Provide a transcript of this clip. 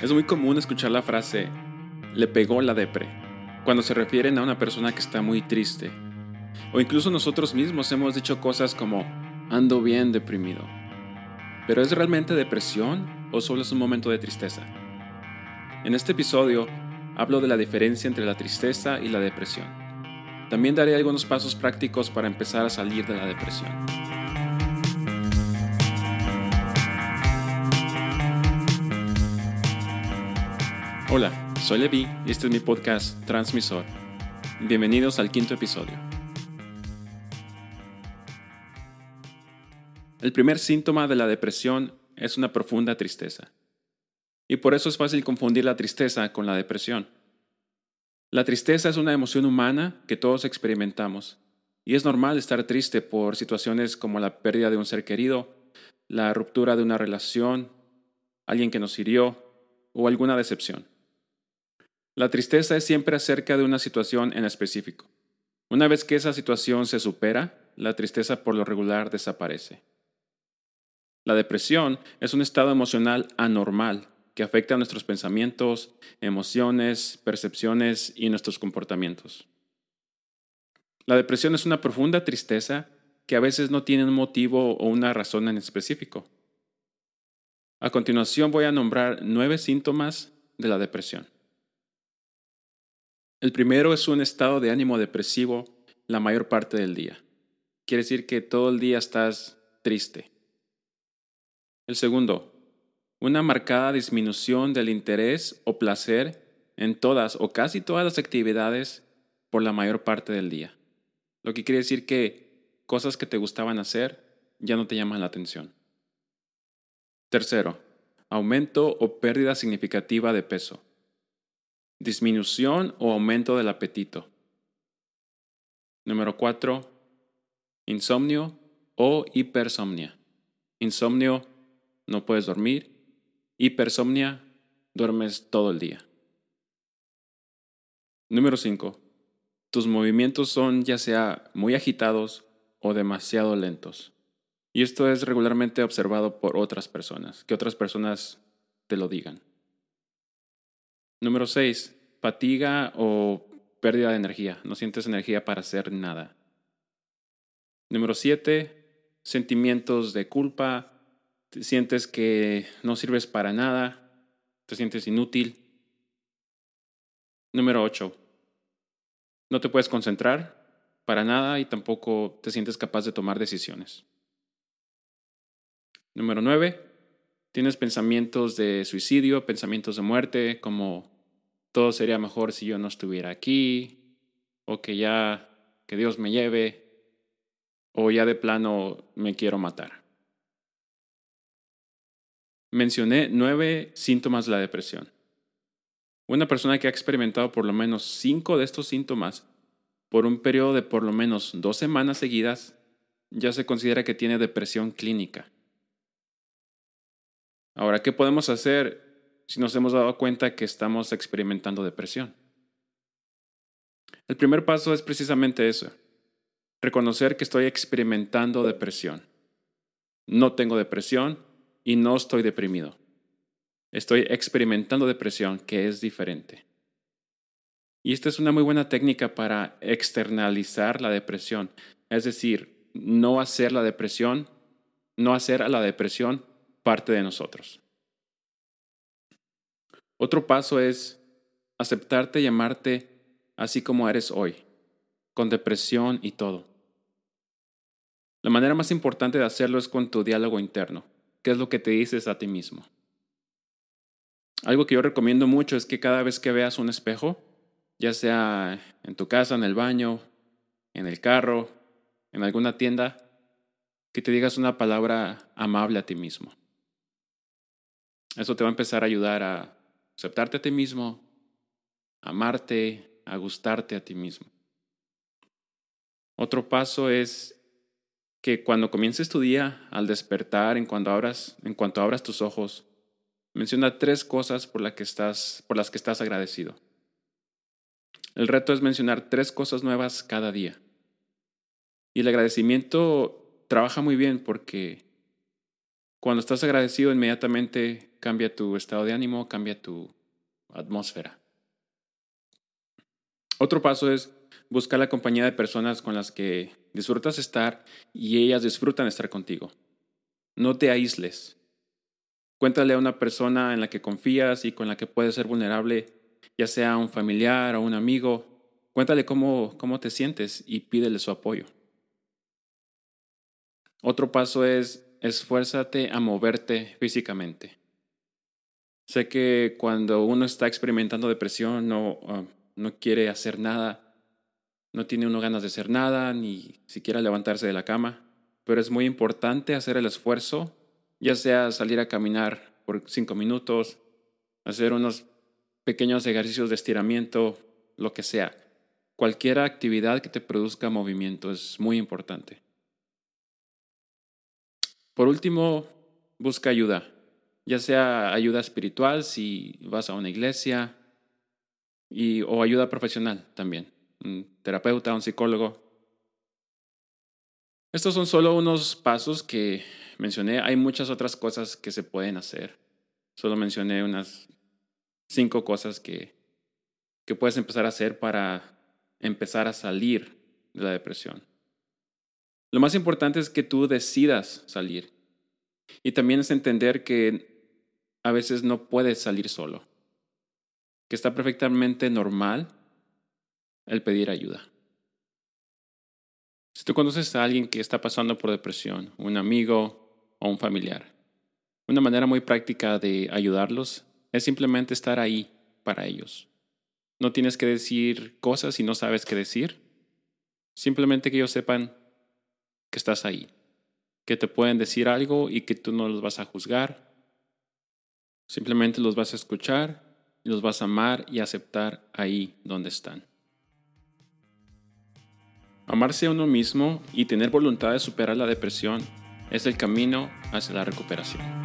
Es muy común escuchar la frase le pegó la depre cuando se refieren a una persona que está muy triste. O incluso nosotros mismos hemos dicho cosas como ando bien deprimido. ¿Pero es realmente depresión o solo es un momento de tristeza? En este episodio hablo de la diferencia entre la tristeza y la depresión. También daré algunos pasos prácticos para empezar a salir de la depresión. Hola, soy Levi y este es mi podcast Transmisor. Bienvenidos al quinto episodio. El primer síntoma de la depresión es una profunda tristeza. Y por eso es fácil confundir la tristeza con la depresión. La tristeza es una emoción humana que todos experimentamos. Y es normal estar triste por situaciones como la pérdida de un ser querido, la ruptura de una relación, alguien que nos hirió o alguna decepción. La tristeza es siempre acerca de una situación en específico. Una vez que esa situación se supera, la tristeza por lo regular desaparece. La depresión es un estado emocional anormal que afecta a nuestros pensamientos, emociones, percepciones y nuestros comportamientos. La depresión es una profunda tristeza que a veces no tiene un motivo o una razón en específico. A continuación voy a nombrar nueve síntomas de la depresión. El primero es un estado de ánimo depresivo la mayor parte del día. Quiere decir que todo el día estás triste. El segundo, una marcada disminución del interés o placer en todas o casi todas las actividades por la mayor parte del día. Lo que quiere decir que cosas que te gustaban hacer ya no te llaman la atención. Tercero, aumento o pérdida significativa de peso disminución o aumento del apetito. Número 4. Insomnio o hipersomnia. Insomnio, no puedes dormir. Hipersomnia, duermes todo el día. Número 5. Tus movimientos son ya sea muy agitados o demasiado lentos. Y esto es regularmente observado por otras personas, que otras personas te lo digan. Número 6. Fatiga o pérdida de energía. No sientes energía para hacer nada. Número 7. Sentimientos de culpa. sientes que no sirves para nada. Te sientes inútil. Número 8. No te puedes concentrar para nada y tampoco te sientes capaz de tomar decisiones. Número 9. Tienes pensamientos de suicidio, pensamientos de muerte, como todo sería mejor si yo no estuviera aquí, o que ya, que Dios me lleve, o ya de plano me quiero matar. Mencioné nueve síntomas de la depresión. Una persona que ha experimentado por lo menos cinco de estos síntomas por un periodo de por lo menos dos semanas seguidas ya se considera que tiene depresión clínica. Ahora, ¿qué podemos hacer si nos hemos dado cuenta que estamos experimentando depresión? El primer paso es precisamente eso, reconocer que estoy experimentando depresión. No tengo depresión y no estoy deprimido. Estoy experimentando depresión, que es diferente. Y esta es una muy buena técnica para externalizar la depresión, es decir, no hacer la depresión, no hacer a la depresión parte de nosotros. Otro paso es aceptarte y amarte así como eres hoy, con depresión y todo. La manera más importante de hacerlo es con tu diálogo interno. ¿Qué es lo que te dices a ti mismo? Algo que yo recomiendo mucho es que cada vez que veas un espejo, ya sea en tu casa, en el baño, en el carro, en alguna tienda, que te digas una palabra amable a ti mismo. Eso te va a empezar a ayudar a aceptarte a ti mismo, amarte, a gustarte a ti mismo. Otro paso es que cuando comiences tu día, al despertar, en cuanto abras, en cuanto abras tus ojos, menciona tres cosas por, que estás, por las que estás agradecido. El reto es mencionar tres cosas nuevas cada día. Y el agradecimiento trabaja muy bien porque cuando estás agradecido, inmediatamente cambia tu estado de ánimo, cambia tu atmósfera. Otro paso es buscar la compañía de personas con las que disfrutas estar y ellas disfrutan estar contigo. No te aísles. Cuéntale a una persona en la que confías y con la que puedes ser vulnerable, ya sea un familiar o un amigo. Cuéntale cómo, cómo te sientes y pídele su apoyo. Otro paso es esfuérzate a moverte físicamente. Sé que cuando uno está experimentando depresión no, ah, no quiere hacer nada, no tiene uno ganas de hacer nada, ni siquiera levantarse de la cama, pero es muy importante hacer el esfuerzo, ya sea salir a caminar por cinco minutos, hacer unos pequeños ejercicios de estiramiento, lo que sea. Cualquier actividad que te produzca movimiento es muy importante. Por último, busca ayuda, ya sea ayuda espiritual si vas a una iglesia y, o ayuda profesional también, un terapeuta, un psicólogo. Estos son solo unos pasos que mencioné. Hay muchas otras cosas que se pueden hacer. Solo mencioné unas cinco cosas que, que puedes empezar a hacer para empezar a salir de la depresión. Lo más importante es que tú decidas salir. Y también es entender que a veces no puedes salir solo. Que está perfectamente normal el pedir ayuda. Si tú conoces a alguien que está pasando por depresión, un amigo o un familiar, una manera muy práctica de ayudarlos es simplemente estar ahí para ellos. No tienes que decir cosas si no sabes qué decir. Simplemente que ellos sepan que estás ahí, que te pueden decir algo y que tú no los vas a juzgar. Simplemente los vas a escuchar y los vas a amar y aceptar ahí donde están. Amarse a uno mismo y tener voluntad de superar la depresión es el camino hacia la recuperación.